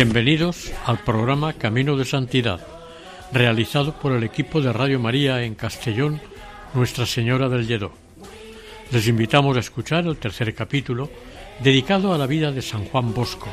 Bienvenidos al programa Camino de Santidad, realizado por el equipo de Radio María en Castellón, Nuestra Señora del Lledó. Les invitamos a escuchar el tercer capítulo dedicado a la vida de San Juan Bosco.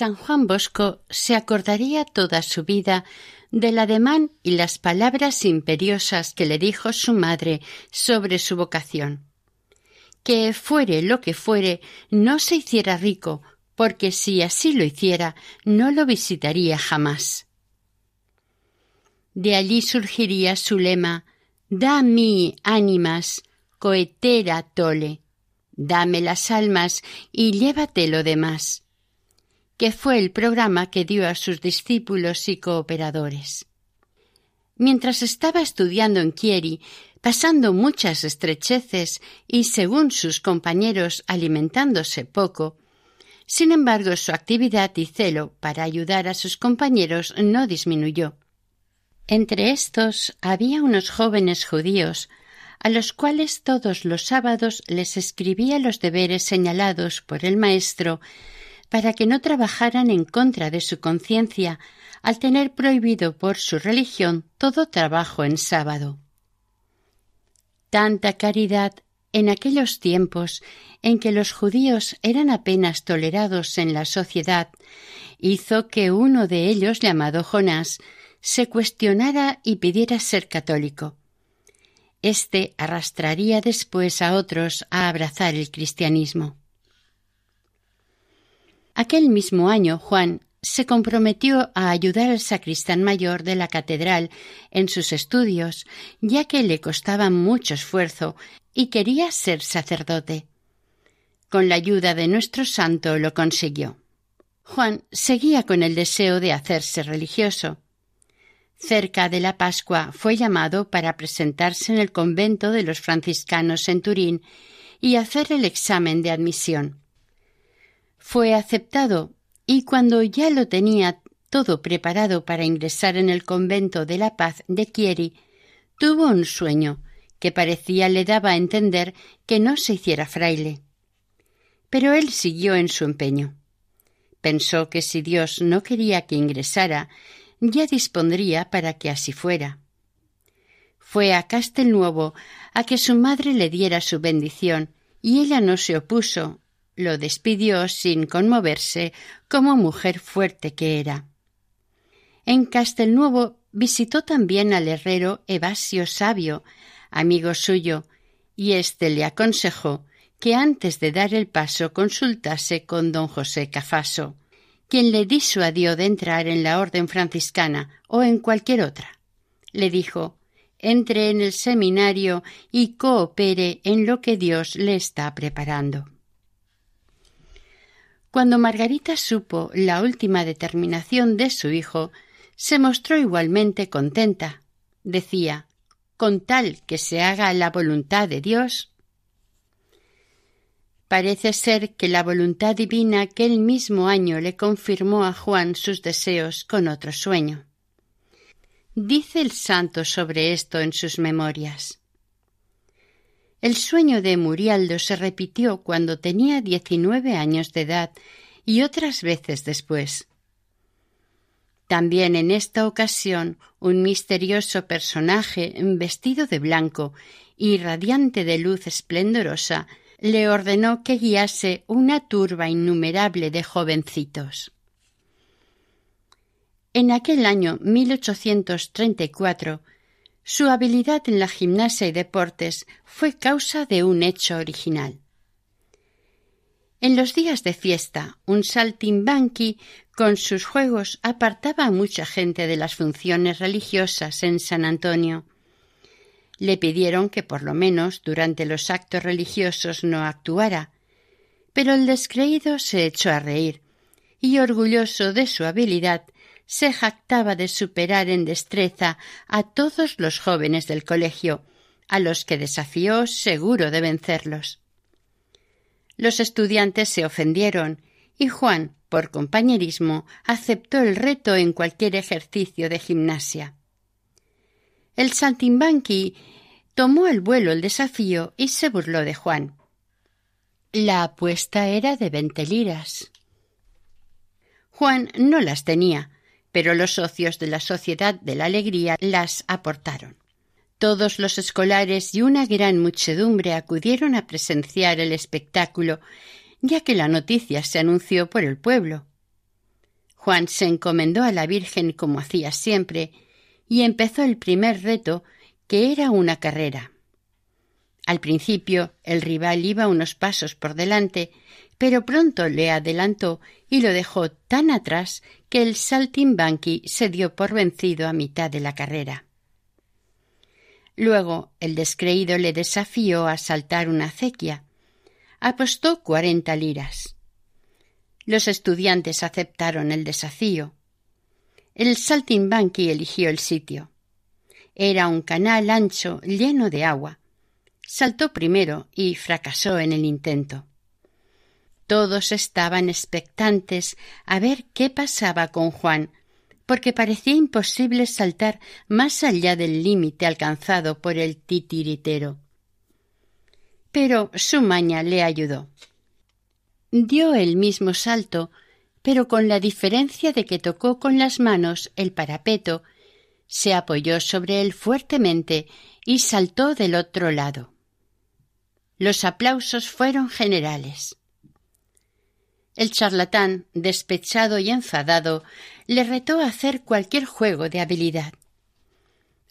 San Juan Bosco se acordaría toda su vida del ademán y las palabras imperiosas que le dijo su madre sobre su vocación. Que fuere lo que fuere, no se hiciera rico, porque si así lo hiciera, no lo visitaría jamás. De allí surgiría su lema Da mi ánimas, coetera tole, dame las almas y llévate lo demás que fue el programa que dio a sus discípulos y cooperadores. Mientras estaba estudiando en Chieri, pasando muchas estrecheces y, según sus compañeros, alimentándose poco, sin embargo, su actividad y celo para ayudar a sus compañeros no disminuyó. Entre estos había unos jóvenes judíos a los cuales todos los sábados les escribía los deberes señalados por el maestro para que no trabajaran en contra de su conciencia al tener prohibido por su religión todo trabajo en sábado. Tanta caridad en aquellos tiempos en que los judíos eran apenas tolerados en la sociedad hizo que uno de ellos, llamado Jonás, se cuestionara y pidiera ser católico. Este arrastraría después a otros a abrazar el cristianismo. Aquel mismo año Juan se comprometió a ayudar al sacristán mayor de la catedral en sus estudios, ya que le costaba mucho esfuerzo y quería ser sacerdote. Con la ayuda de nuestro santo lo consiguió. Juan seguía con el deseo de hacerse religioso. Cerca de la Pascua fue llamado para presentarse en el convento de los franciscanos en Turín y hacer el examen de admisión fue aceptado y cuando ya lo tenía todo preparado para ingresar en el convento de la paz de Chieri, tuvo un sueño que parecía le daba a entender que no se hiciera fraile. Pero él siguió en su empeño. Pensó que si Dios no quería que ingresara, ya dispondría para que así fuera. Fue a Castelnuovo a que su madre le diera su bendición, y ella no se opuso lo despidió sin conmoverse como mujer fuerte que era. En Castelnuovo visitó también al herrero Evasio Sabio, amigo suyo, y éste le aconsejó que antes de dar el paso consultase con don José Cafaso, quien le disuadió de entrar en la orden franciscana o en cualquier otra. Le dijo entre en el seminario y coopere en lo que Dios le está preparando. Cuando Margarita supo la última determinación de su hijo, se mostró igualmente contenta. Decía con tal que se haga la voluntad de Dios. Parece ser que la voluntad divina aquel mismo año le confirmó a Juan sus deseos con otro sueño. Dice el santo sobre esto en sus memorias. El sueño de Murialdo se repitió cuando tenía diecinueve años de edad y otras veces después. También en esta ocasión un misterioso personaje vestido de blanco y radiante de luz esplendorosa, le ordenó que guiase una turba innumerable de jovencitos. En aquel año 1834, su habilidad en la gimnasia y deportes fue causa de un hecho original. En los días de fiesta, un saltimbanqui con sus juegos apartaba a mucha gente de las funciones religiosas en San Antonio. Le pidieron que por lo menos durante los actos religiosos no actuara, pero el descreído se echó a reír y orgulloso de su habilidad se jactaba de superar en destreza a todos los jóvenes del colegio, a los que desafió seguro de vencerlos. Los estudiantes se ofendieron y Juan, por compañerismo, aceptó el reto en cualquier ejercicio de gimnasia. El saltimbanqui tomó al vuelo el desafío y se burló de Juan. La apuesta era de veinte liras. Juan no las tenía, pero los socios de la Sociedad de la Alegría las aportaron. Todos los escolares y una gran muchedumbre acudieron a presenciar el espectáculo, ya que la noticia se anunció por el pueblo. Juan se encomendó a la Virgen como hacía siempre, y empezó el primer reto, que era una carrera. Al principio el rival iba unos pasos por delante, pero pronto le adelantó y lo dejó tan atrás que el saltimbanqui se dio por vencido a mitad de la carrera. Luego el descreído le desafió a saltar una acequia. Apostó cuarenta liras. Los estudiantes aceptaron el desafío. El saltimbanqui eligió el sitio. Era un canal ancho lleno de agua. Saltó primero y fracasó en el intento. Todos estaban expectantes a ver qué pasaba con Juan, porque parecía imposible saltar más allá del límite alcanzado por el titiritero. Pero su maña le ayudó. Dio el mismo salto, pero con la diferencia de que tocó con las manos el parapeto, se apoyó sobre él fuertemente y saltó del otro lado. Los aplausos fueron generales. El charlatán, despechado y enfadado, le retó a hacer cualquier juego de habilidad.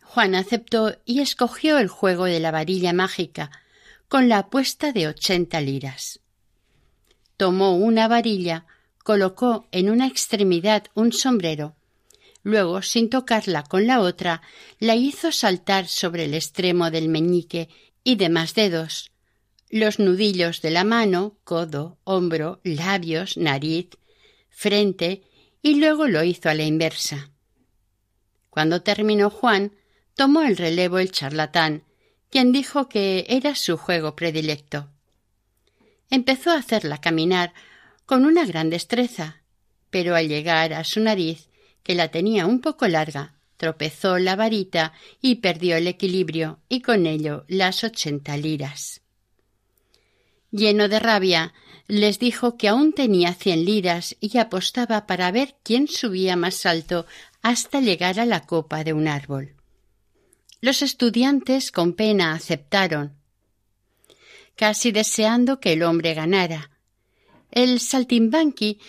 Juan aceptó y escogió el juego de la varilla mágica, con la apuesta de ochenta liras. Tomó una varilla, colocó en una extremidad un sombrero, luego, sin tocarla con la otra, la hizo saltar sobre el extremo del meñique y demás dedos, los nudillos de la mano, codo, hombro, labios, nariz, frente, y luego lo hizo a la inversa. Cuando terminó Juan, tomó el relevo el charlatán, quien dijo que era su juego predilecto. Empezó a hacerla caminar con una gran destreza, pero al llegar a su nariz, que la tenía un poco larga, tropezó la varita y perdió el equilibrio y con ello las ochenta liras. Lleno de rabia, les dijo que aún tenía cien liras y apostaba para ver quién subía más alto hasta llegar a la copa de un árbol. Los estudiantes con pena aceptaron, casi deseando que el hombre ganara. El saltimbanqui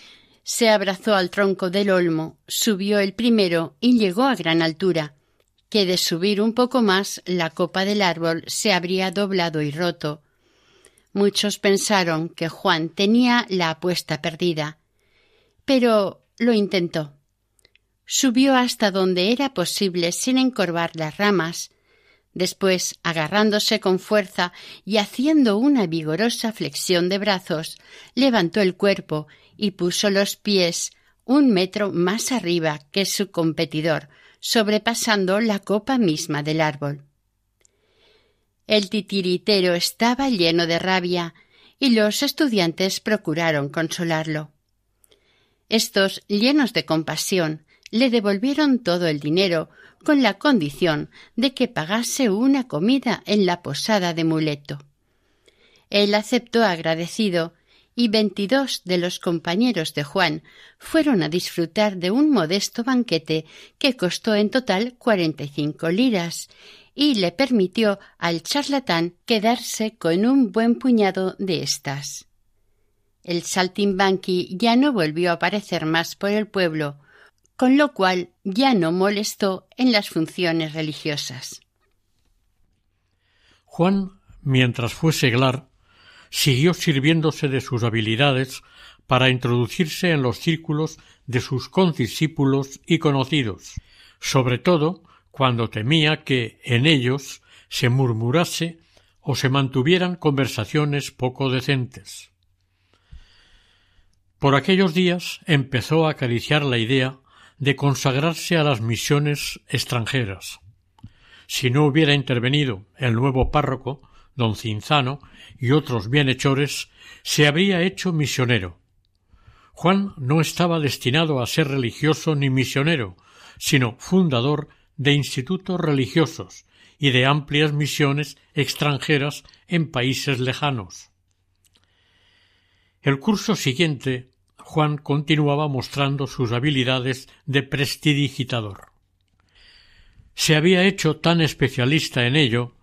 se abrazó al tronco del olmo, subió el primero y llegó a gran altura, que de subir un poco más la copa del árbol se habría doblado y roto, Muchos pensaron que Juan tenía la apuesta perdida, pero lo intentó. Subió hasta donde era posible sin encorvar las ramas. Después, agarrándose con fuerza y haciendo una vigorosa flexión de brazos, levantó el cuerpo y puso los pies un metro más arriba que su competidor, sobrepasando la copa misma del árbol. El titiritero estaba lleno de rabia y los estudiantes procuraron consolarlo. Estos, llenos de compasión, le devolvieron todo el dinero con la condición de que pagase una comida en la posada de Muleto. Él aceptó agradecido y veintidós de los compañeros de Juan fueron a disfrutar de un modesto banquete que costó en total cuarenta y cinco liras y le permitió al charlatán quedarse con un buen puñado de estas. El saltimbanqui ya no volvió a aparecer más por el pueblo, con lo cual ya no molestó en las funciones religiosas. Juan, mientras fue seglar, siguió sirviéndose de sus habilidades para introducirse en los círculos de sus condiscípulos y conocidos, sobre todo cuando temía que en ellos se murmurase o se mantuvieran conversaciones poco decentes. Por aquellos días empezó a acariciar la idea de consagrarse a las misiones extranjeras. Si no hubiera intervenido el nuevo párroco, don Cinzano, y otros bienhechores, se habría hecho misionero. Juan no estaba destinado a ser religioso ni misionero, sino fundador de institutos religiosos y de amplias misiones extranjeras en países lejanos. El curso siguiente, Juan continuaba mostrando sus habilidades de prestidigitador. Se había hecho tan especialista en ello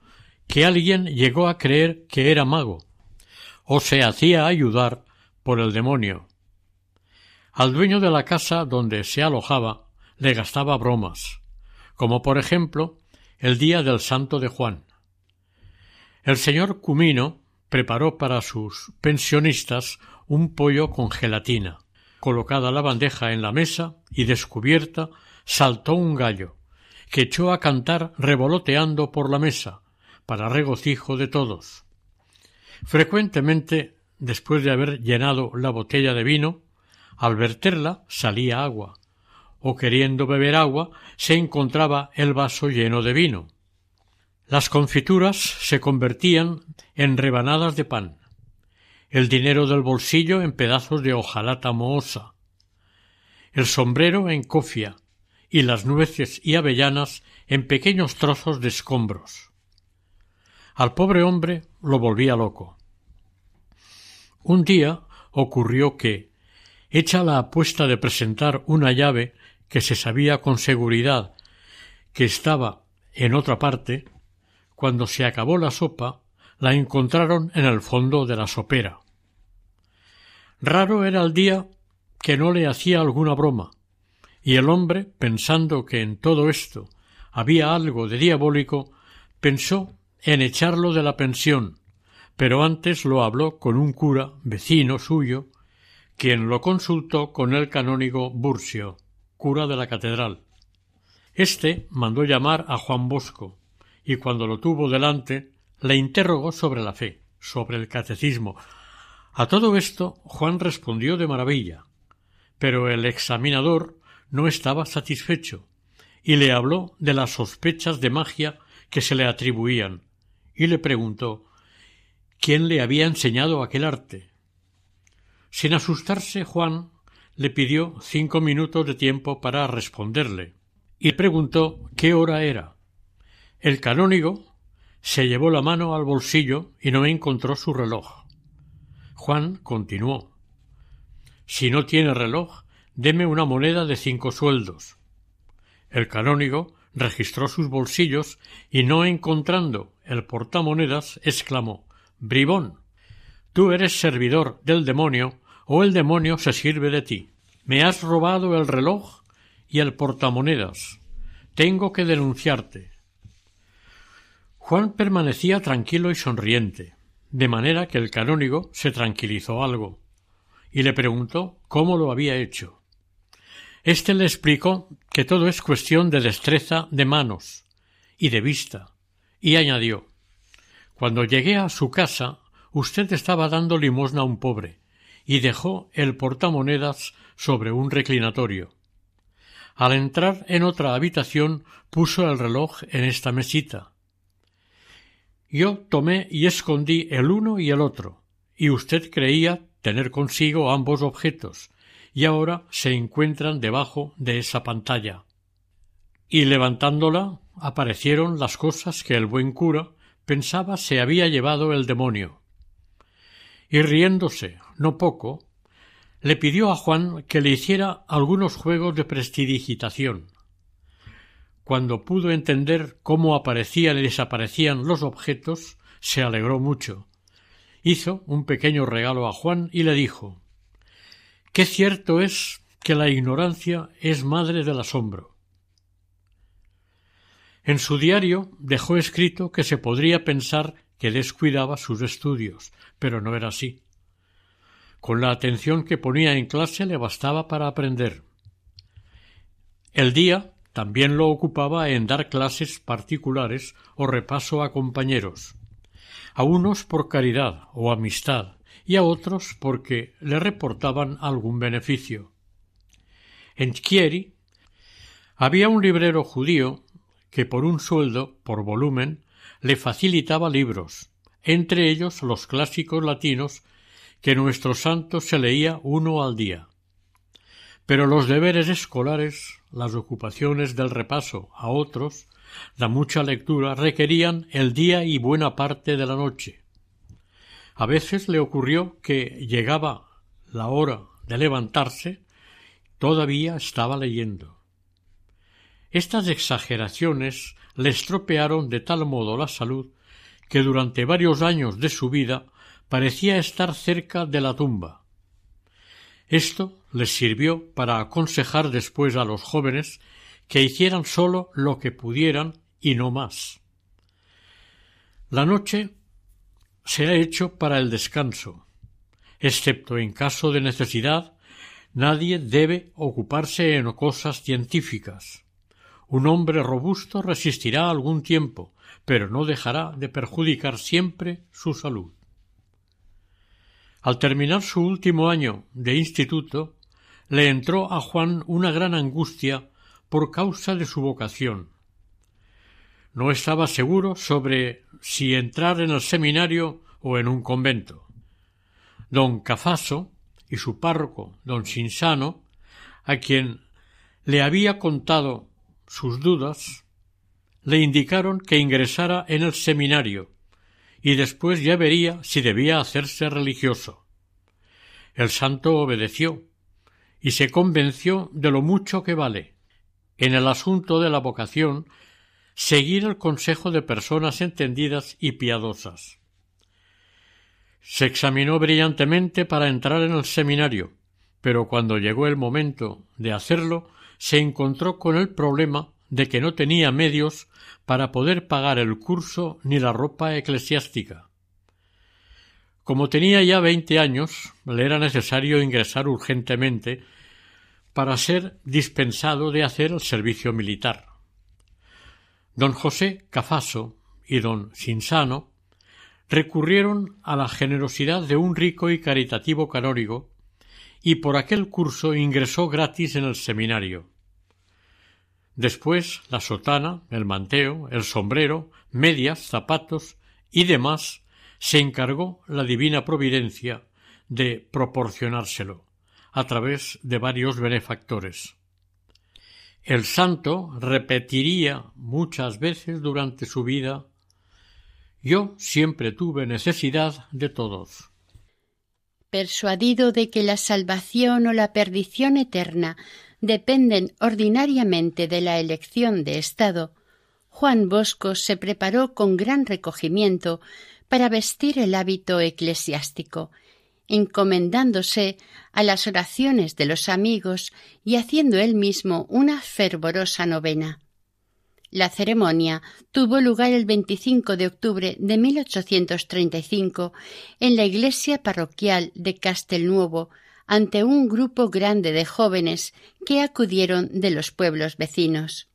que alguien llegó a creer que era mago, o se hacía ayudar por el demonio. Al dueño de la casa donde se alojaba le gastaba bromas, como por ejemplo el día del santo de Juan. El señor Cumino preparó para sus pensionistas un pollo con gelatina. Colocada la bandeja en la mesa y descubierta, saltó un gallo, que echó a cantar revoloteando por la mesa, para regocijo de todos. Frecuentemente, después de haber llenado la botella de vino, al verterla salía agua, o queriendo beber agua se encontraba el vaso lleno de vino. Las confituras se convertían en rebanadas de pan, el dinero del bolsillo en pedazos de hojalata mohosa, el sombrero en cofia y las nueces y avellanas en pequeños trozos de escombros. Al pobre hombre lo volvía loco. Un día ocurrió que, hecha la apuesta de presentar una llave que se sabía con seguridad que estaba en otra parte, cuando se acabó la sopa, la encontraron en el fondo de la sopera. Raro era el día que no le hacía alguna broma, y el hombre, pensando que en todo esto había algo de diabólico, pensó en echarlo de la pensión, pero antes lo habló con un cura vecino suyo, quien lo consultó con el canónigo Burcio, cura de la catedral. Este mandó llamar a Juan Bosco, y cuando lo tuvo delante, le interrogó sobre la fe, sobre el catecismo. A todo esto Juan respondió de maravilla, pero el examinador no estaba satisfecho, y le habló de las sospechas de magia que se le atribuían, y le preguntó quién le había enseñado aquel arte. Sin asustarse, Juan le pidió cinco minutos de tiempo para responderle, y preguntó qué hora era. El canónigo se llevó la mano al bolsillo y no encontró su reloj. Juan continuó Si no tiene reloj, deme una moneda de cinco sueldos. El canónigo registró sus bolsillos y no encontrando el portamonedas exclamó Bribón. Tú eres servidor del demonio o el demonio se sirve de ti. Me has robado el reloj y el portamonedas. Tengo que denunciarte. Juan permanecía tranquilo y sonriente, de manera que el canónigo se tranquilizó algo, y le preguntó cómo lo había hecho. Este le explicó que todo es cuestión de destreza de manos y de vista, y añadió Cuando llegué a su casa, usted estaba dando limosna a un pobre, y dejó el portamonedas sobre un reclinatorio. Al entrar en otra habitación puso el reloj en esta mesita. Yo tomé y escondí el uno y el otro, y usted creía tener consigo ambos objetos, y ahora se encuentran debajo de esa pantalla. Y levantándola aparecieron las cosas que el buen cura pensaba se había llevado el demonio. Y riéndose, no poco, le pidió a Juan que le hiciera algunos juegos de prestidigitación. Cuando pudo entender cómo aparecían y desaparecían los objetos, se alegró mucho. Hizo un pequeño regalo a Juan y le dijo Qué cierto es que la ignorancia es madre del asombro. En su diario dejó escrito que se podría pensar que descuidaba sus estudios, pero no era así. Con la atención que ponía en clase le bastaba para aprender. El día también lo ocupaba en dar clases particulares o repaso a compañeros, a unos por caridad o amistad y a otros porque le reportaban algún beneficio. En Chieri había un librero judío que por un sueldo, por volumen, le facilitaba libros, entre ellos los clásicos latinos que nuestro santo se leía uno al día. Pero los deberes escolares, las ocupaciones del repaso a otros, la mucha lectura requerían el día y buena parte de la noche. A veces le ocurrió que llegaba la hora de levantarse, todavía estaba leyendo. Estas exageraciones le estropearon de tal modo la salud que durante varios años de su vida parecía estar cerca de la tumba. Esto les sirvió para aconsejar después a los jóvenes que hicieran sólo lo que pudieran y no más. La noche se ha hecho para el descanso. Excepto en caso de necesidad, nadie debe ocuparse en cosas científicas. Un hombre robusto resistirá algún tiempo, pero no dejará de perjudicar siempre su salud. Al terminar su último año de instituto, le entró a Juan una gran angustia por causa de su vocación. No estaba seguro sobre si entrar en el seminario o en un convento. Don Cafaso y su párroco, don Sinsano, a quien le había contado sus dudas, le indicaron que ingresara en el seminario y después ya vería si debía hacerse religioso. El santo obedeció y se convenció de lo mucho que vale, en el asunto de la vocación, seguir el consejo de personas entendidas y piadosas. Se examinó brillantemente para entrar en el seminario, pero cuando llegó el momento de hacerlo, se encontró con el problema de que no tenía medios para poder pagar el curso ni la ropa eclesiástica. Como tenía ya veinte años, le era necesario ingresar urgentemente para ser dispensado de hacer el servicio militar. Don José Cafaso y don Sinsano recurrieron a la generosidad de un rico y caritativo canónigo y por aquel curso ingresó gratis en el seminario. Después la sotana, el manteo, el sombrero, medias, zapatos y demás se encargó la divina providencia de proporcionárselo a través de varios benefactores. El santo repetiría muchas veces durante su vida Yo siempre tuve necesidad de todos persuadido de que la salvación o la perdición eterna dependen ordinariamente de la elección de Estado, Juan Bosco se preparó con gran recogimiento para vestir el hábito eclesiástico, encomendándose a las oraciones de los amigos y haciendo él mismo una fervorosa novena. La ceremonia tuvo lugar el 25 de octubre de 1835 en la iglesia parroquial de Castelnuovo ante un grupo grande de jóvenes que acudieron de los pueblos vecinos.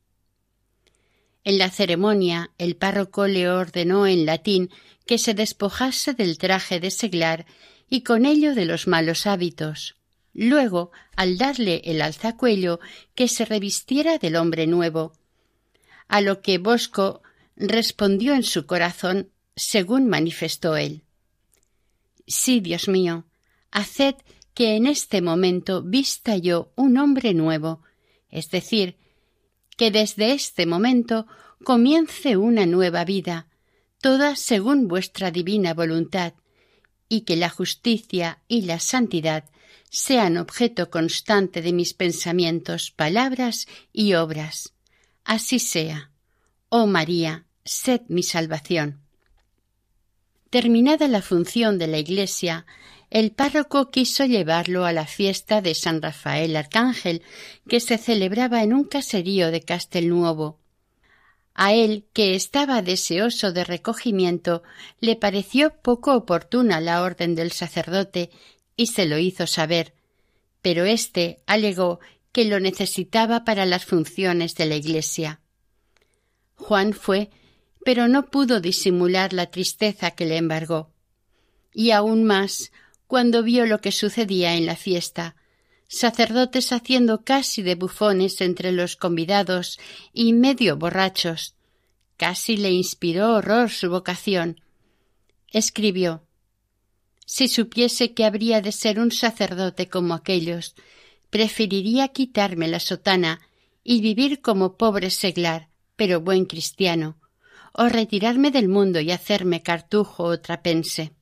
En la ceremonia el párroco le ordenó en latín que se despojase del traje de seglar y con ello de los malos hábitos. Luego, al darle el alzacuello, que se revistiera del hombre nuevo, a lo que Bosco respondió en su corazón según manifestó él. Sí, Dios mío, haced que en este momento vista yo un hombre nuevo, es decir, que desde este momento comience una nueva vida, toda según vuestra divina voluntad, y que la justicia y la santidad sean objeto constante de mis pensamientos, palabras y obras Así sea. Oh María, sed mi salvación. Terminada la función de la iglesia, el párroco quiso llevarlo a la fiesta de San Rafael Arcángel, que se celebraba en un caserío de Castelnuovo. A él, que estaba deseoso de recogimiento, le pareció poco oportuna la orden del sacerdote y se lo hizo saber, pero éste alegó que lo necesitaba para las funciones de la Iglesia. Juan fue, pero no pudo disimular la tristeza que le embargó. Y aún más cuando vio lo que sucedía en la fiesta, sacerdotes haciendo casi de bufones entre los convidados y medio borrachos. Casi le inspiró horror su vocación. Escribió Si supiese que habría de ser un sacerdote como aquellos, preferiría quitarme la sotana y vivir como pobre seglar, pero buen cristiano, o retirarme del mundo y hacerme cartujo o trapense.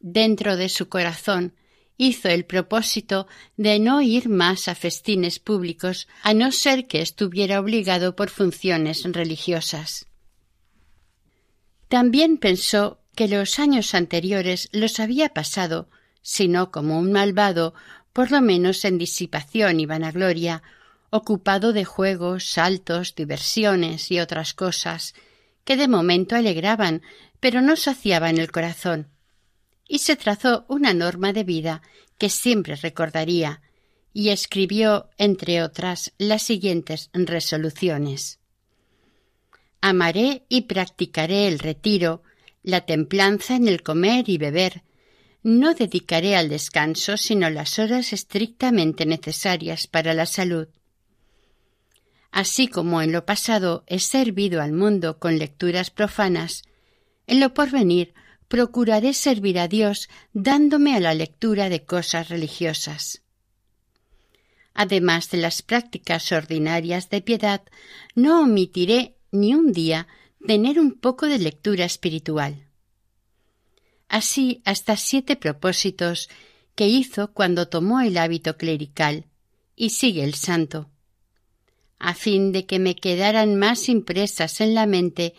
Dentro de su corazón hizo el propósito de no ir más a festines públicos a no ser que estuviera obligado por funciones religiosas. También pensó que los años anteriores los había pasado, si no como un malvado, por lo menos en disipación y vanagloria, ocupado de juegos, saltos, diversiones y otras cosas que de momento alegraban, pero no saciaban el corazón y se trazó una norma de vida que siempre recordaría, y escribió, entre otras, las siguientes resoluciones. Amaré y practicaré el retiro, la templanza en el comer y beber. No dedicaré al descanso sino las horas estrictamente necesarias para la salud. Así como en lo pasado he servido al mundo con lecturas profanas, en lo porvenir procuraré servir a Dios dándome a la lectura de cosas religiosas. Además de las prácticas ordinarias de piedad, no omitiré ni un día tener un poco de lectura espiritual. Así hasta siete propósitos que hizo cuando tomó el hábito clerical, y sigue el santo. A fin de que me quedaran más impresas en la mente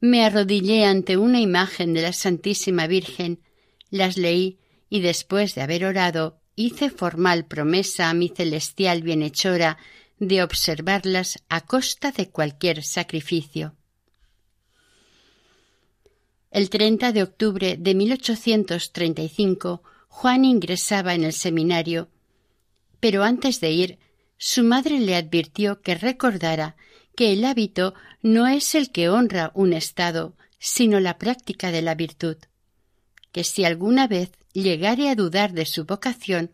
me arrodillé ante una imagen de la Santísima Virgen, las leí y después de haber orado hice formal promesa a mi celestial bienhechora de observarlas a costa de cualquier sacrificio. El 30 de octubre de 1835 Juan ingresaba en el seminario, pero antes de ir su madre le advirtió que recordara que el hábito no es el que honra un estado, sino la práctica de la virtud, que si alguna vez llegare a dudar de su vocación,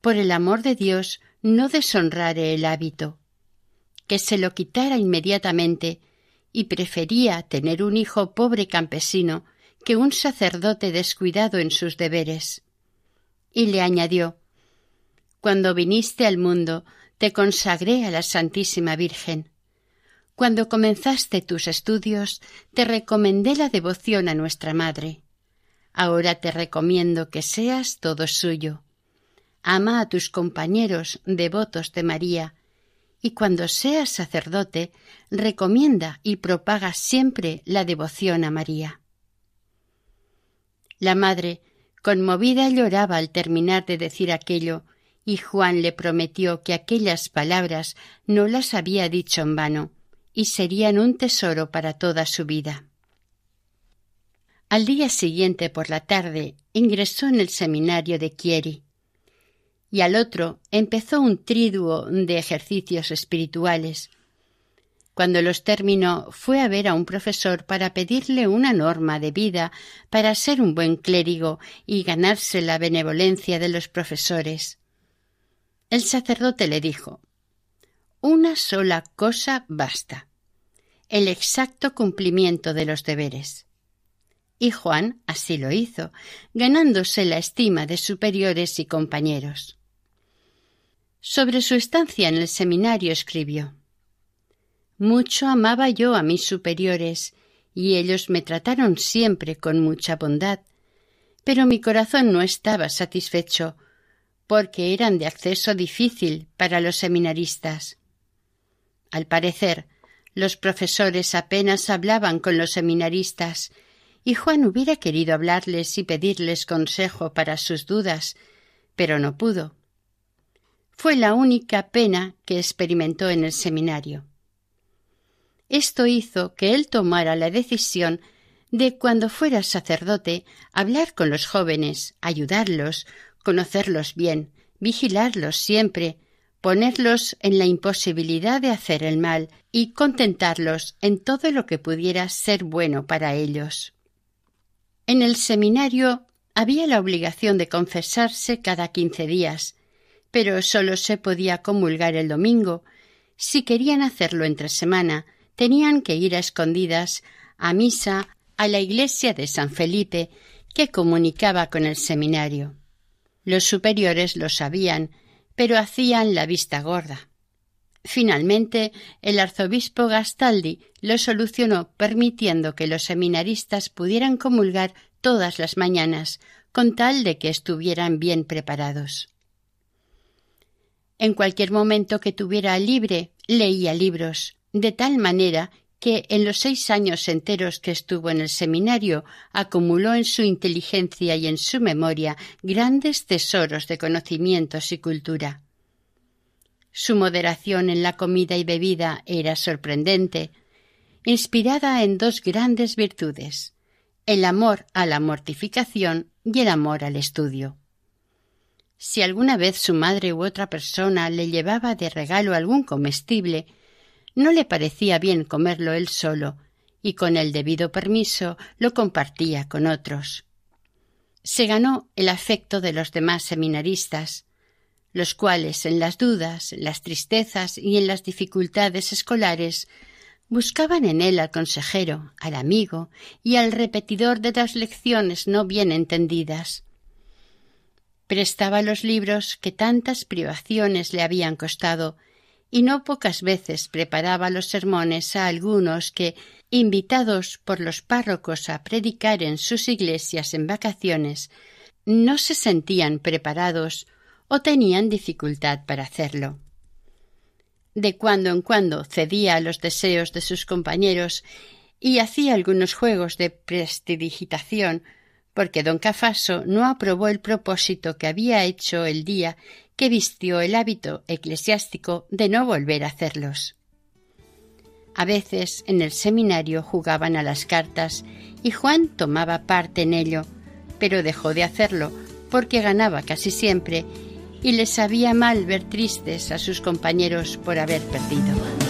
por el amor de Dios no deshonrare el hábito, que se lo quitara inmediatamente y prefería tener un hijo pobre campesino que un sacerdote descuidado en sus deberes. Y le añadió Cuando viniste al mundo te consagré a la Santísima Virgen. Cuando comenzaste tus estudios, te recomendé la devoción a nuestra Madre. Ahora te recomiendo que seas todo suyo. Ama a tus compañeros devotos de María, y cuando seas sacerdote, recomienda y propaga siempre la devoción a María. La madre, conmovida, lloraba al terminar de decir aquello, y Juan le prometió que aquellas palabras no las había dicho en vano, y serían un tesoro para toda su vida. Al día siguiente por la tarde ingresó en el seminario de Chieri y al otro empezó un triduo de ejercicios espirituales. Cuando los terminó fue a ver a un profesor para pedirle una norma de vida para ser un buen clérigo y ganarse la benevolencia de los profesores. El sacerdote le dijo una sola cosa basta el exacto cumplimiento de los deberes. Y Juan así lo hizo, ganándose la estima de superiores y compañeros. Sobre su estancia en el seminario escribió Mucho amaba yo a mis superiores, y ellos me trataron siempre con mucha bondad, pero mi corazón no estaba satisfecho, porque eran de acceso difícil para los seminaristas. Al parecer, los profesores apenas hablaban con los seminaristas, y Juan hubiera querido hablarles y pedirles consejo para sus dudas, pero no pudo. Fue la única pena que experimentó en el seminario. Esto hizo que él tomara la decisión de cuando fuera sacerdote hablar con los jóvenes, ayudarlos, conocerlos bien, vigilarlos siempre, ponerlos en la imposibilidad de hacer el mal y contentarlos en todo lo que pudiera ser bueno para ellos. En el seminario había la obligación de confesarse cada quince días, pero sólo se podía comulgar el domingo. Si querían hacerlo entre semana, tenían que ir a escondidas a misa a la iglesia de San Felipe, que comunicaba con el seminario. Los superiores lo sabían, pero hacían la vista gorda. Finalmente, el arzobispo Gastaldi lo solucionó permitiendo que los seminaristas pudieran comulgar todas las mañanas, con tal de que estuvieran bien preparados. En cualquier momento que tuviera libre, leía libros, de tal manera que en los seis años enteros que estuvo en el seminario acumuló en su inteligencia y en su memoria grandes tesoros de conocimientos y cultura. Su moderación en la comida y bebida era sorprendente, inspirada en dos grandes virtudes el amor a la mortificación y el amor al estudio. Si alguna vez su madre u otra persona le llevaba de regalo algún comestible, no le parecía bien comerlo él solo, y con el debido permiso lo compartía con otros. Se ganó el afecto de los demás seminaristas, los cuales en las dudas, las tristezas y en las dificultades escolares buscaban en él al consejero, al amigo y al repetidor de las lecciones no bien entendidas. Prestaba los libros que tantas privaciones le habían costado y no pocas veces preparaba los sermones a algunos que, invitados por los párrocos a predicar en sus iglesias en vacaciones, no se sentían preparados o tenían dificultad para hacerlo. De cuando en cuando cedía a los deseos de sus compañeros y hacía algunos juegos de prestidigitación, porque don Cafaso no aprobó el propósito que había hecho el día que vistió el hábito eclesiástico de no volver a hacerlos. A veces en el seminario jugaban a las cartas y Juan tomaba parte en ello, pero dejó de hacerlo porque ganaba casi siempre y les sabía mal ver tristes a sus compañeros por haber perdido.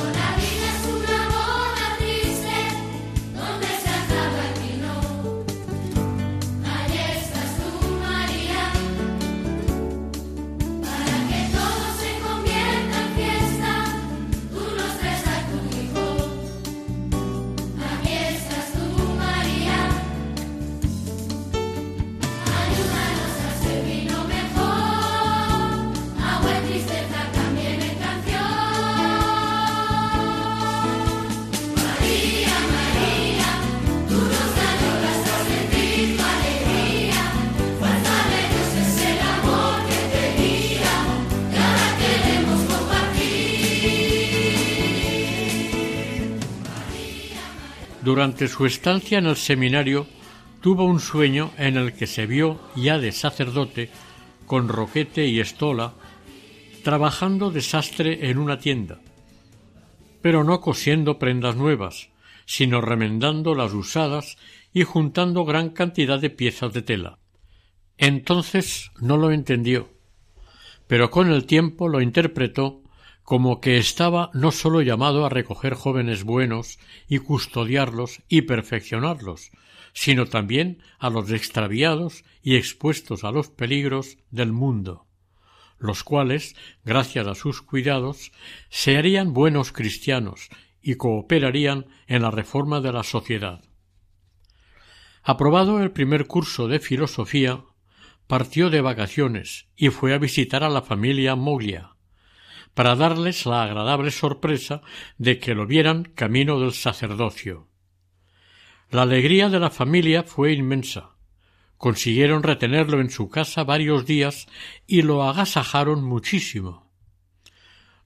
Su estancia en el seminario tuvo un sueño en el que se vio ya de sacerdote con roquete y estola trabajando de sastre en una tienda, pero no cosiendo prendas nuevas, sino remendando las usadas y juntando gran cantidad de piezas de tela. Entonces no lo entendió, pero con el tiempo lo interpretó como que estaba no sólo llamado a recoger jóvenes buenos y custodiarlos y perfeccionarlos, sino también a los extraviados y expuestos a los peligros del mundo, los cuales, gracias a sus cuidados, se harían buenos cristianos y cooperarían en la reforma de la sociedad. Aprobado el primer curso de filosofía, partió de vacaciones y fue a visitar a la familia Moglia, para darles la agradable sorpresa de que lo vieran camino del sacerdocio. La alegría de la familia fue inmensa. Consiguieron retenerlo en su casa varios días y lo agasajaron muchísimo.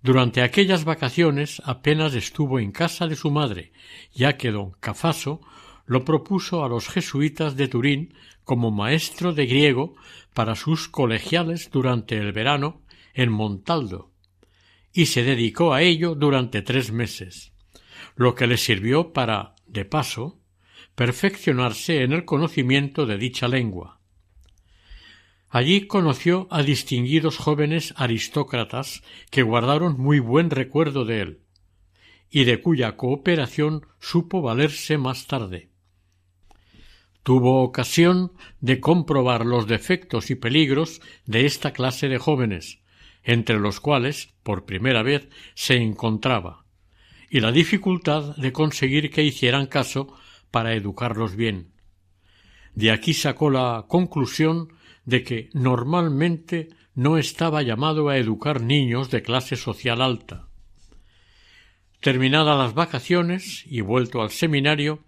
Durante aquellas vacaciones apenas estuvo en casa de su madre, ya que don Cafaso lo propuso a los jesuitas de Turín como maestro de griego para sus colegiales durante el verano en Montaldo, y se dedicó a ello durante tres meses, lo que le sirvió para, de paso, perfeccionarse en el conocimiento de dicha lengua. Allí conoció a distinguidos jóvenes aristócratas que guardaron muy buen recuerdo de él, y de cuya cooperación supo valerse más tarde. Tuvo ocasión de comprobar los defectos y peligros de esta clase de jóvenes, entre los cuales, por primera vez, se encontraba, y la dificultad de conseguir que hicieran caso para educarlos bien. De aquí sacó la conclusión de que normalmente no estaba llamado a educar niños de clase social alta. Terminadas las vacaciones y vuelto al seminario,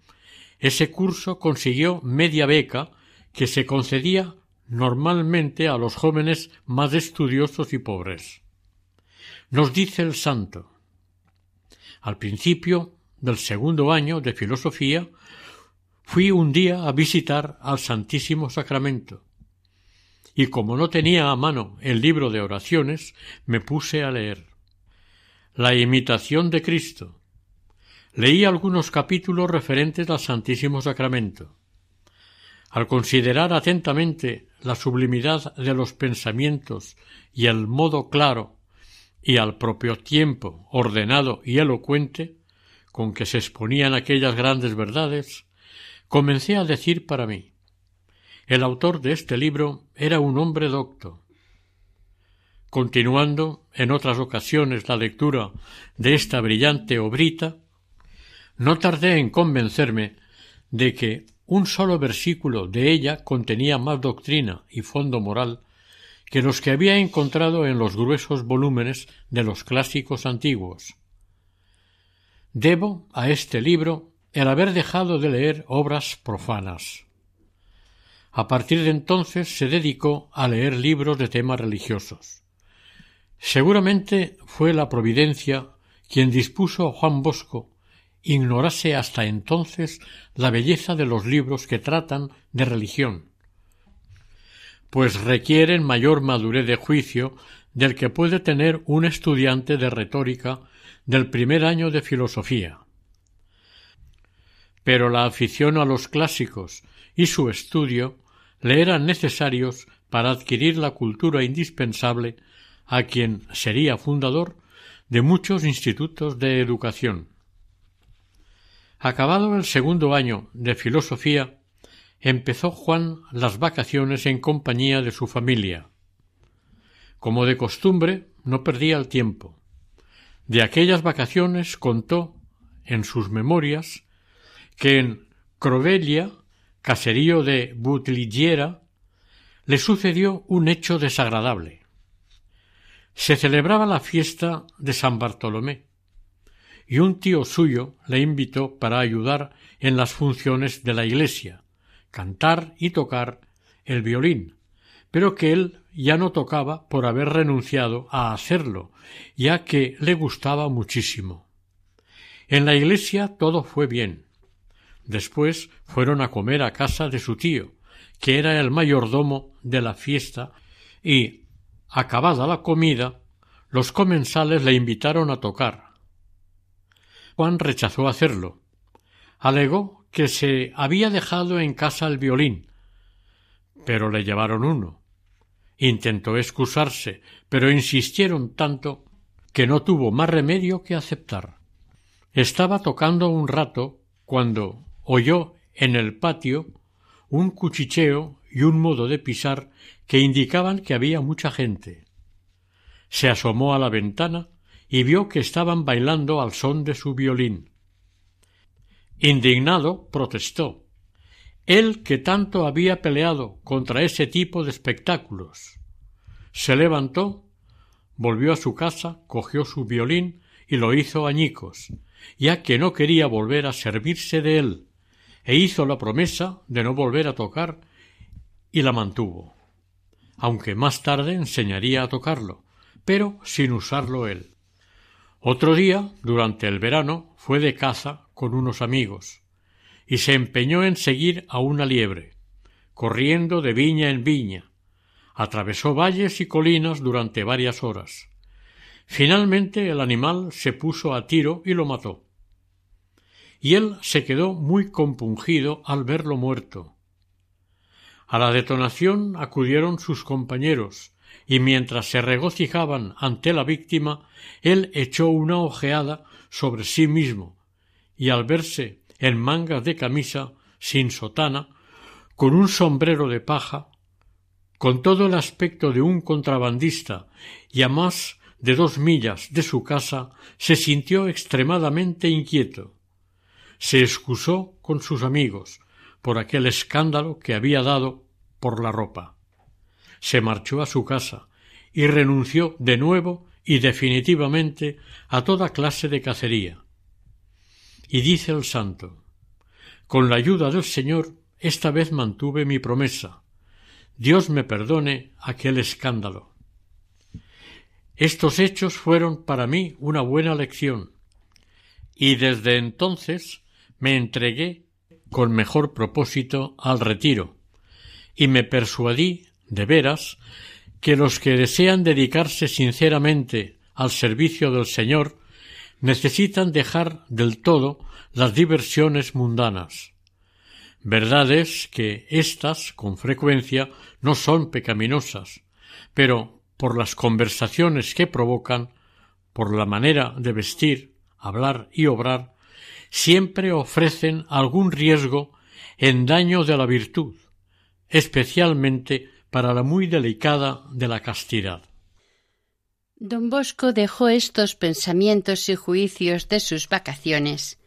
ese curso consiguió media beca que se concedía normalmente a los jóvenes más estudiosos y pobres. Nos dice el santo. Al principio del segundo año de filosofía fui un día a visitar al Santísimo Sacramento y como no tenía a mano el libro de oraciones me puse a leer. La imitación de Cristo, Leí algunos capítulos referentes al Santísimo Sacramento. Al considerar atentamente la sublimidad de los pensamientos y el modo claro y al propio tiempo ordenado y elocuente con que se exponían aquellas grandes verdades, comencé a decir para mí el autor de este libro era un hombre docto. Continuando en otras ocasiones la lectura de esta brillante obrita, no tardé en convencerme de que un solo versículo de ella contenía más doctrina y fondo moral que los que había encontrado en los gruesos volúmenes de los clásicos antiguos. Debo a este libro el haber dejado de leer obras profanas. A partir de entonces se dedicó a leer libros de temas religiosos. Seguramente fue la providencia quien dispuso a Juan Bosco ignorase hasta entonces la belleza de los libros que tratan de religión, pues requieren mayor madurez de juicio del que puede tener un estudiante de retórica del primer año de filosofía. Pero la afición a los clásicos y su estudio le eran necesarios para adquirir la cultura indispensable a quien sería fundador de muchos institutos de educación. Acabado el segundo año de filosofía, empezó Juan las vacaciones en compañía de su familia. Como de costumbre, no perdía el tiempo. De aquellas vacaciones contó en sus memorias que en Crovelia, caserío de Butligiera, le sucedió un hecho desagradable. Se celebraba la fiesta de San Bartolomé y un tío suyo le invitó para ayudar en las funciones de la iglesia, cantar y tocar el violín, pero que él ya no tocaba por haber renunciado a hacerlo, ya que le gustaba muchísimo. En la iglesia todo fue bien. Después fueron a comer a casa de su tío, que era el mayordomo de la fiesta, y, acabada la comida, los comensales le invitaron a tocar, Juan rechazó hacerlo. Alegó que se había dejado en casa el violín, pero le llevaron uno. Intentó excusarse, pero insistieron tanto que no tuvo más remedio que aceptar. Estaba tocando un rato cuando oyó en el patio un cuchicheo y un modo de pisar que indicaban que había mucha gente. Se asomó a la ventana y vio que estaban bailando al son de su violín. Indignado, protestó. Él que tanto había peleado contra ese tipo de espectáculos. Se levantó, volvió a su casa, cogió su violín y lo hizo añicos, ya que no quería volver a servirse de él, e hizo la promesa de no volver a tocar y la mantuvo, aunque más tarde enseñaría a tocarlo, pero sin usarlo él. Otro día, durante el verano, fue de caza con unos amigos y se empeñó en seguir a una liebre, corriendo de viña en viña. Atravesó valles y colinas durante varias horas. Finalmente el animal se puso a tiro y lo mató. Y él se quedó muy compungido al verlo muerto. A la detonación acudieron sus compañeros, y mientras se regocijaban ante la víctima, él echó una ojeada sobre sí mismo, y al verse en mangas de camisa, sin sotana, con un sombrero de paja, con todo el aspecto de un contrabandista y a más de dos millas de su casa, se sintió extremadamente inquieto. Se excusó con sus amigos por aquel escándalo que había dado por la ropa. Se marchó a su casa y renunció de nuevo y definitivamente a toda clase de cacería. Y dice el santo Con la ayuda del Señor esta vez mantuve mi promesa. Dios me perdone aquel escándalo. Estos hechos fueron para mí una buena lección, y desde entonces me entregué con mejor propósito al retiro, y me persuadí, de veras, que los que desean dedicarse sinceramente al servicio del Señor necesitan dejar del todo las diversiones mundanas. Verdad es que éstas, con frecuencia, no son pecaminosas, pero por las conversaciones que provocan, por la manera de vestir, hablar y obrar, siempre ofrecen algún riesgo en daño de la virtud, especialmente para la muy delicada de la castidad. Don Bosco dejó estos pensamientos y juicios de sus vacaciones.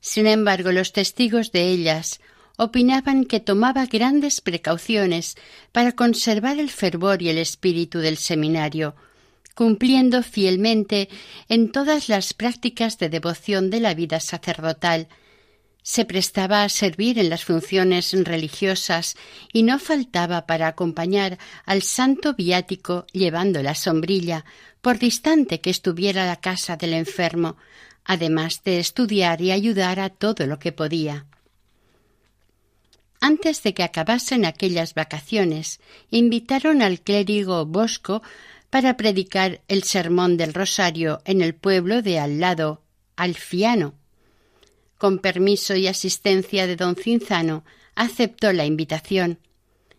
Sin embargo, los testigos de ellas opinaban que tomaba grandes precauciones para conservar el fervor y el espíritu del seminario, cumpliendo fielmente en todas las prácticas de devoción de la vida sacerdotal, se prestaba a servir en las funciones religiosas y no faltaba para acompañar al santo viático llevando la sombrilla, por distante que estuviera la casa del enfermo, además de estudiar y ayudar a todo lo que podía. Antes de que acabasen aquellas vacaciones, invitaron al clérigo Bosco para predicar el sermón del Rosario en el pueblo de al lado, Alfiano. Con permiso y asistencia de don Cinzano, aceptó la invitación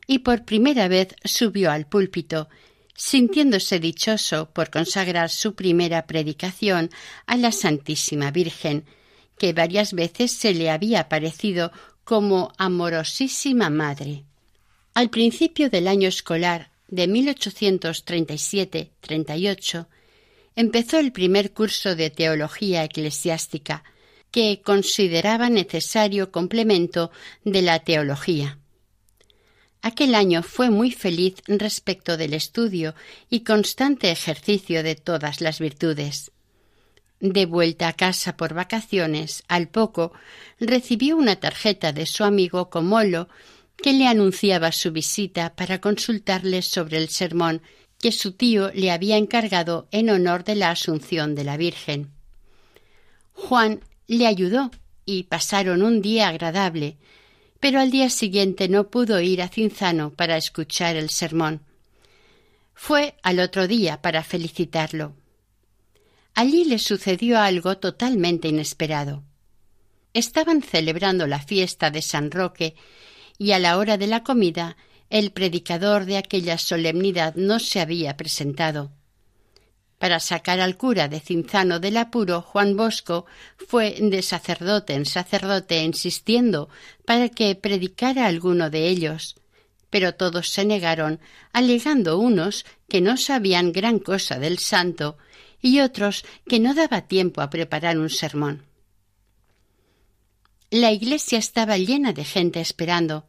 y por primera vez subió al púlpito, sintiéndose dichoso por consagrar su primera predicación a la Santísima Virgen, que varias veces se le había aparecido como amorosísima madre. Al principio del año escolar de 1837-38 empezó el primer curso de teología eclesiástica que consideraba necesario complemento de la teología. Aquel año fue muy feliz respecto del estudio y constante ejercicio de todas las virtudes. De vuelta a casa por vacaciones, al poco, recibió una tarjeta de su amigo Comolo que le anunciaba su visita para consultarle sobre el sermón que su tío le había encargado en honor de la Asunción de la Virgen. Juan le ayudó y pasaron un día agradable, pero al día siguiente no pudo ir a Cinzano para escuchar el sermón. Fue al otro día para felicitarlo. Allí le sucedió algo totalmente inesperado. Estaban celebrando la fiesta de San Roque y a la hora de la comida el predicador de aquella solemnidad no se había presentado. Para sacar al cura de Cinzano del apuro, Juan Bosco fue de sacerdote en sacerdote insistiendo para que predicara alguno de ellos, pero todos se negaron, alegando unos que no sabían gran cosa del santo y otros que no daba tiempo a preparar un sermón. La iglesia estaba llena de gente esperando,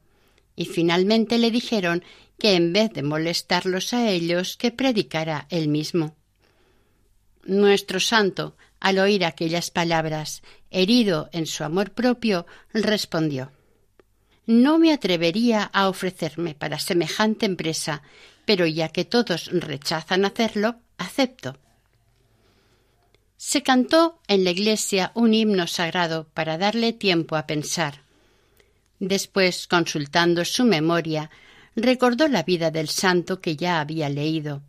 y finalmente le dijeron que en vez de molestarlos a ellos, que predicara él mismo. Nuestro santo, al oír aquellas palabras, herido en su amor propio, respondió No me atrevería a ofrecerme para semejante empresa, pero ya que todos rechazan hacerlo, acepto. Se cantó en la iglesia un himno sagrado para darle tiempo a pensar. Después, consultando su memoria, recordó la vida del santo que ya había leído.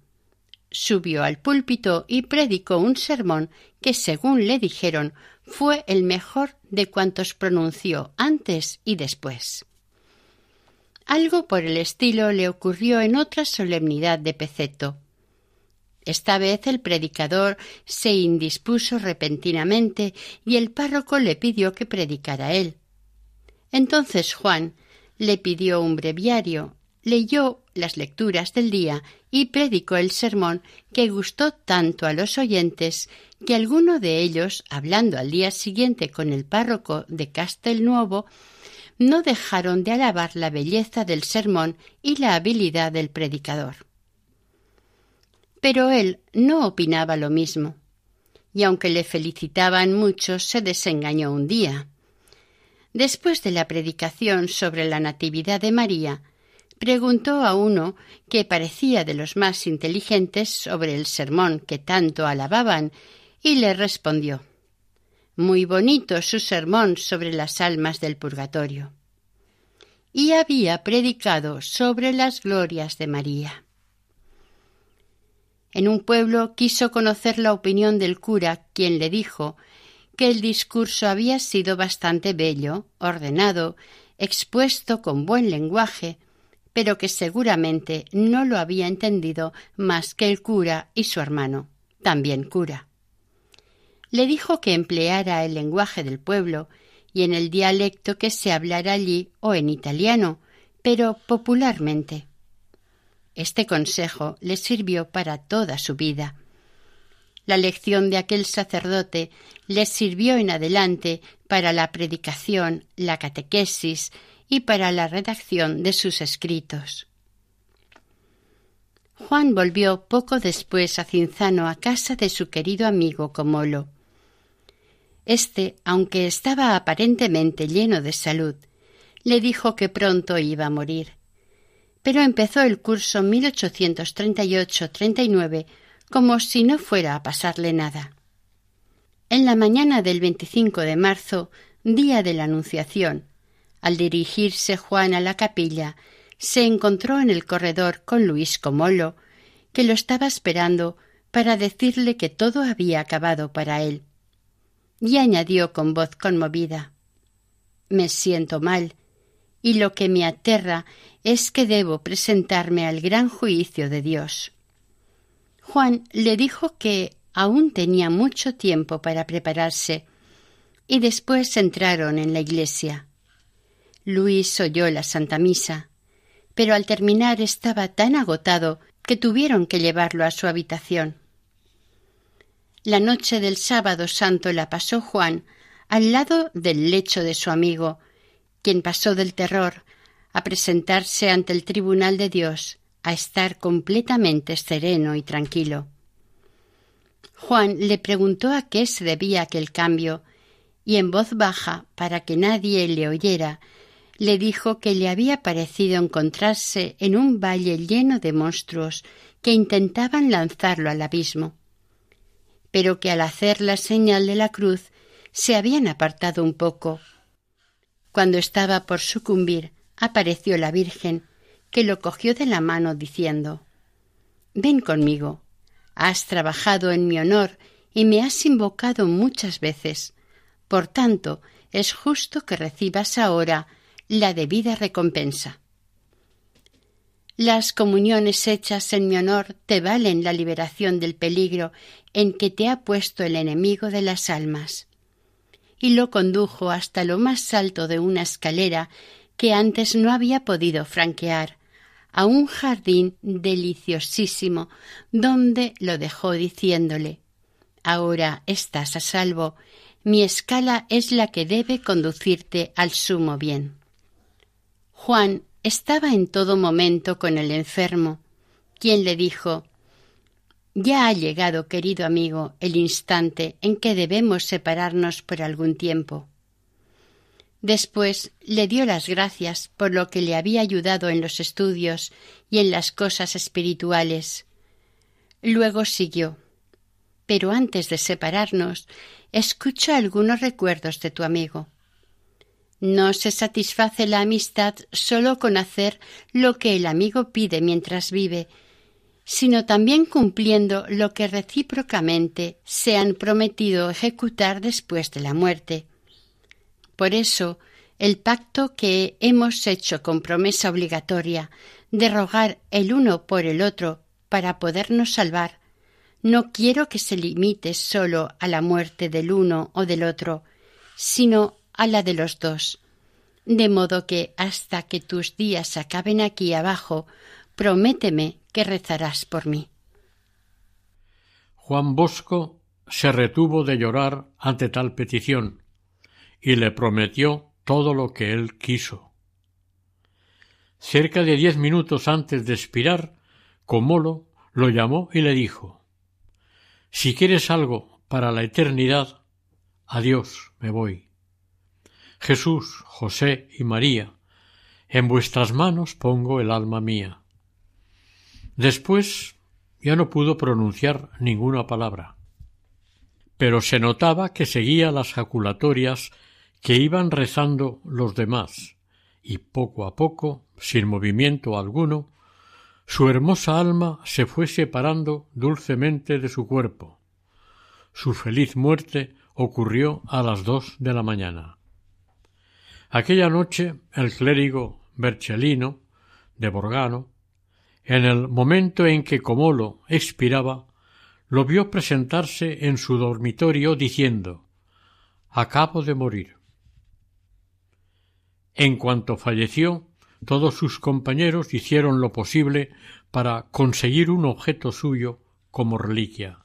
Subió al púlpito y predicó un sermón que, según le dijeron, fue el mejor de cuantos pronunció antes y después. Algo por el estilo le ocurrió en otra solemnidad de Peceto. Esta vez el predicador se indispuso repentinamente y el párroco le pidió que predicara él. Entonces Juan le pidió un breviario, leyó las lecturas del día y predicó el sermón que gustó tanto a los oyentes que alguno de ellos, hablando al día siguiente con el párroco de Castelnuovo, no dejaron de alabar la belleza del sermón y la habilidad del predicador. Pero él no opinaba lo mismo, y aunque le felicitaban muchos, se desengañó un día. Después de la predicación sobre la Natividad de María, preguntó a uno que parecía de los más inteligentes sobre el sermón que tanto alababan y le respondió Muy bonito su sermón sobre las almas del purgatorio. Y había predicado sobre las glorias de María. En un pueblo quiso conocer la opinión del cura, quien le dijo que el discurso había sido bastante bello, ordenado, expuesto con buen lenguaje, pero que seguramente no lo había entendido más que el cura y su hermano, también cura. Le dijo que empleara el lenguaje del pueblo y en el dialecto que se hablara allí o en italiano, pero popularmente. Este consejo le sirvió para toda su vida la lección de aquel sacerdote les sirvió en adelante para la predicación, la catequesis y para la redacción de sus escritos. Juan volvió poco después a Cinzano a casa de su querido amigo Comolo. Este, aunque estaba aparentemente lleno de salud, le dijo que pronto iba a morir. Pero empezó el curso 1838-39 como si no fuera a pasarle nada. En la mañana del 25 de marzo, día de la Anunciación, al dirigirse Juan a la capilla, se encontró en el corredor con Luis Comolo, que lo estaba esperando para decirle que todo había acabado para él. Y añadió con voz conmovida Me siento mal, y lo que me aterra es que debo presentarme al gran juicio de Dios. Juan le dijo que aún tenía mucho tiempo para prepararse, y después entraron en la iglesia. Luis oyó la Santa Misa, pero al terminar estaba tan agotado que tuvieron que llevarlo a su habitación. La noche del sábado santo la pasó Juan al lado del lecho de su amigo, quien pasó del terror a presentarse ante el tribunal de Dios a estar completamente sereno y tranquilo. Juan le preguntó a qué se debía aquel cambio, y en voz baja, para que nadie le oyera, le dijo que le había parecido encontrarse en un valle lleno de monstruos que intentaban lanzarlo al abismo, pero que al hacer la señal de la cruz se habían apartado un poco. Cuando estaba por sucumbir, apareció la Virgen, que lo cogió de la mano diciendo Ven conmigo. Has trabajado en mi honor y me has invocado muchas veces. Por tanto, es justo que recibas ahora la debida recompensa. Las comuniones hechas en mi honor te valen la liberación del peligro en que te ha puesto el enemigo de las almas. Y lo condujo hasta lo más alto de una escalera que antes no había podido franquear, a un jardín deliciosísimo, donde lo dejó diciéndole Ahora estás a salvo, mi escala es la que debe conducirte al sumo bien. Juan estaba en todo momento con el enfermo, quien le dijo Ya ha llegado, querido amigo, el instante en que debemos separarnos por algún tiempo. Después le dio las gracias por lo que le había ayudado en los estudios y en las cosas espirituales. Luego siguió. pero antes de separarnos, escucho algunos recuerdos de tu amigo. No se satisface la amistad solo con hacer lo que el amigo pide mientras vive, sino también cumpliendo lo que recíprocamente se han prometido ejecutar después de la muerte. Por eso, el pacto que hemos hecho con promesa obligatoria de rogar el uno por el otro para podernos salvar, no quiero que se limite solo a la muerte del uno o del otro, sino a la de los dos. De modo que hasta que tus días acaben aquí abajo, prométeme que rezarás por mí. Juan Bosco se retuvo de llorar ante tal petición y le prometió todo lo que él quiso. Cerca de diez minutos antes de expirar, Comolo lo llamó y le dijo Si quieres algo para la eternidad, adiós me voy. Jesús, José y María, en vuestras manos pongo el alma mía. Después ya no pudo pronunciar ninguna palabra. Pero se notaba que seguía las jaculatorias que iban rezando los demás, y poco a poco, sin movimiento alguno, su hermosa alma se fue separando dulcemente de su cuerpo. Su feliz muerte ocurrió a las dos de la mañana. Aquella noche el clérigo Berchelino de Borgano en el momento en que Comolo expiraba, lo vio presentarse en su dormitorio diciendo Acabo de morir. En cuanto falleció, todos sus compañeros hicieron lo posible para conseguir un objeto suyo como reliquia.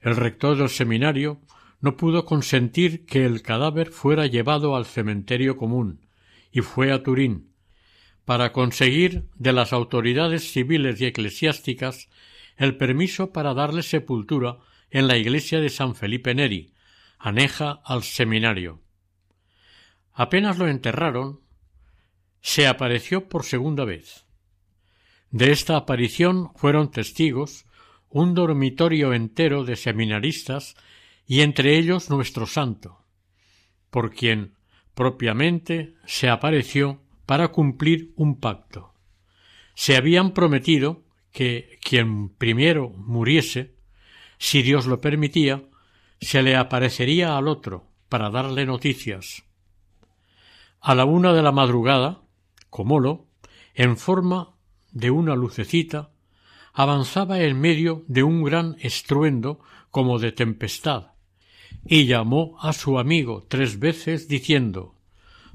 El rector del seminario no pudo consentir que el cadáver fuera llevado al cementerio común y fue a Turín, para conseguir de las autoridades civiles y eclesiásticas el permiso para darle sepultura en la iglesia de San Felipe Neri, aneja al seminario. Apenas lo enterraron, se apareció por segunda vez. De esta aparición fueron testigos un dormitorio entero de seminaristas y entre ellos nuestro santo, por quien propiamente se apareció para cumplir un pacto. Se habían prometido que quien primero muriese, si Dios lo permitía, se le aparecería al otro para darle noticias. A la una de la madrugada, Comolo, en forma de una lucecita, avanzaba en medio de un gran estruendo como de tempestad, y llamó a su amigo tres veces diciendo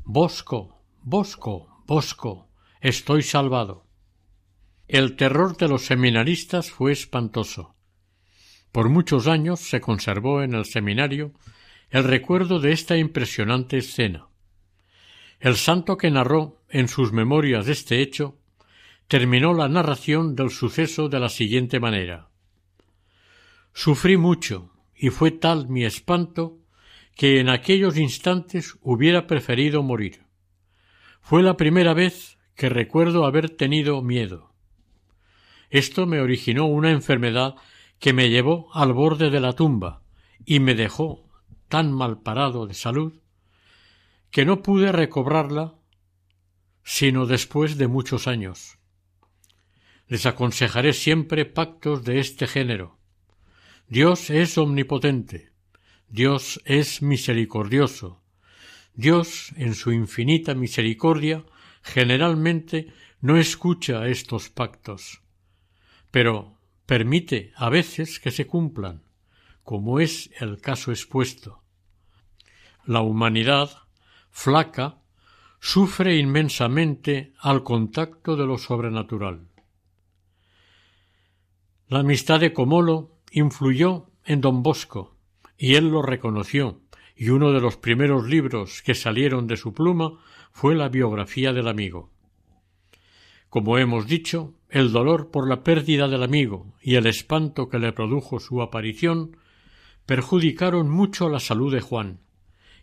Bosco, Bosco, Bosco, estoy salvado. El terror de los seminaristas fue espantoso. Por muchos años se conservó en el seminario el recuerdo de esta impresionante escena. El santo que narró en sus memorias este hecho terminó la narración del suceso de la siguiente manera Sufrí mucho, y fue tal mi espanto que en aquellos instantes hubiera preferido morir. Fue la primera vez que recuerdo haber tenido miedo. Esto me originó una enfermedad que me llevó al borde de la tumba y me dejó tan mal parado de salud que no pude recobrarla sino después de muchos años. Les aconsejaré siempre pactos de este género. Dios es omnipotente, Dios es misericordioso, Dios, en su infinita misericordia, generalmente no escucha estos pactos, pero permite a veces que se cumplan, como es el caso expuesto. La humanidad, flaca, sufre inmensamente al contacto de lo sobrenatural. La amistad de Comolo influyó en don Bosco, y él lo reconoció, y uno de los primeros libros que salieron de su pluma fue la biografía del amigo. Como hemos dicho, el dolor por la pérdida del amigo y el espanto que le produjo su aparición perjudicaron mucho la salud de Juan,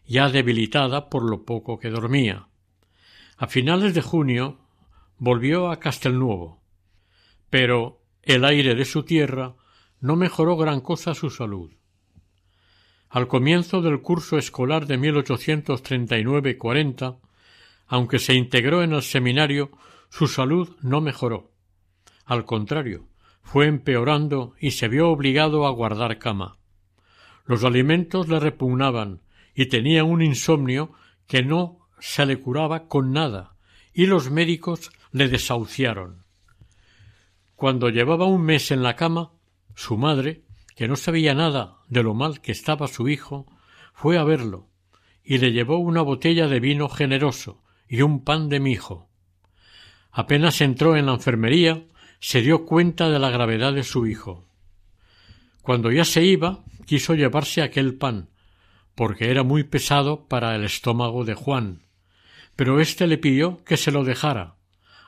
ya debilitada por lo poco que dormía. A finales de junio volvió a Castelnuovo, pero el aire de su tierra no mejoró gran cosa su salud. Al comienzo del curso escolar de 1839-40, aunque se integró en el seminario, su salud no mejoró. Al contrario, fue empeorando y se vio obligado a guardar cama. Los alimentos le repugnaban y tenía un insomnio que no se le curaba con nada, y los médicos le desahuciaron. Cuando llevaba un mes en la cama, su madre, que no sabía nada de lo mal que estaba su hijo, fue a verlo y le llevó una botella de vino generoso y un pan de mijo. Apenas entró en la enfermería, se dio cuenta de la gravedad de su hijo. Cuando ya se iba, quiso llevarse aquel pan, porque era muy pesado para el estómago de Juan, pero éste le pidió que se lo dejara,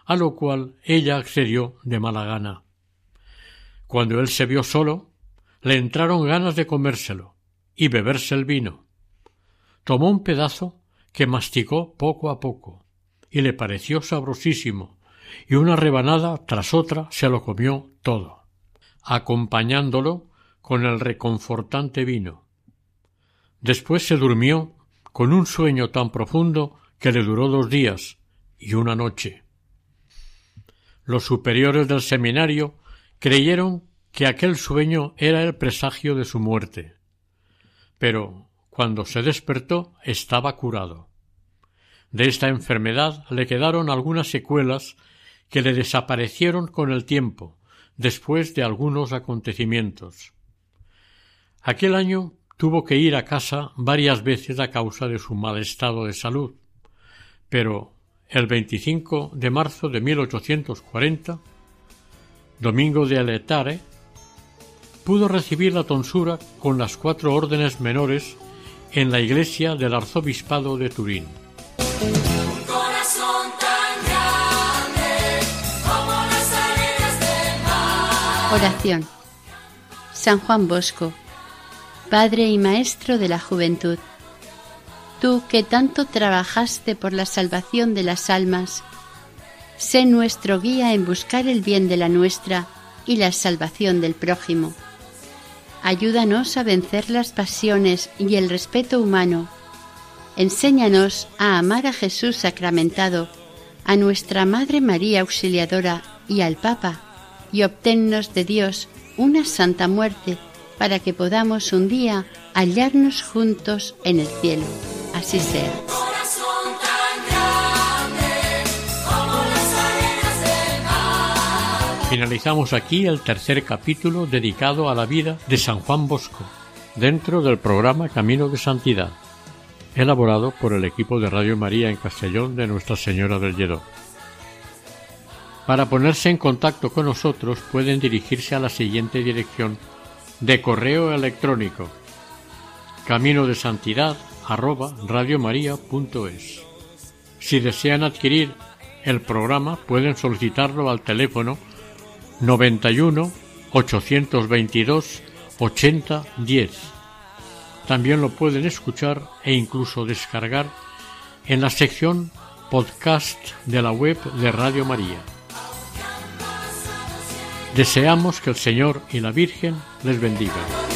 a lo cual ella accedió de mala gana. Cuando él se vio solo, le entraron ganas de comérselo y beberse el vino. Tomó un pedazo que masticó poco a poco, y le pareció sabrosísimo, y una rebanada tras otra se lo comió todo, acompañándolo con el reconfortante vino. Después se durmió con un sueño tan profundo que le duró dos días y una noche. Los superiores del seminario creyeron que aquel sueño era el presagio de su muerte. Pero cuando se despertó estaba curado. De esta enfermedad le quedaron algunas secuelas que le desaparecieron con el tiempo, después de algunos acontecimientos. Aquel año tuvo que ir a casa varias veces a causa de su mal estado de salud, pero el 25 de marzo de 1840, domingo de Aletare, pudo recibir la tonsura con las cuatro órdenes menores en la iglesia del arzobispado de Turín. Oración. San Juan Bosco, Padre y Maestro de la Juventud tú que tanto trabajaste por la salvación de las almas, sé nuestro guía en buscar el bien de la nuestra y la salvación del prójimo. Ayúdanos a vencer las pasiones y el respeto humano. Enséñanos a amar a Jesús sacramentado, a nuestra Madre María Auxiliadora y al Papa, y obténnos de Dios una santa muerte para que podamos un día hallarnos juntos en el cielo así sea. Finalizamos aquí el tercer capítulo dedicado a la vida de San Juan Bosco, dentro del programa Camino de Santidad, elaborado por el equipo de Radio María en Castellón de Nuestra Señora del Lledó. Para ponerse en contacto con nosotros pueden dirigirse a la siguiente dirección de correo electrónico camino de santidad. Si desean adquirir el programa pueden solicitarlo al teléfono 91 822 80 10. También lo pueden escuchar e incluso descargar en la sección podcast de la web de Radio María. Deseamos que el Señor y la Virgen les bendigan.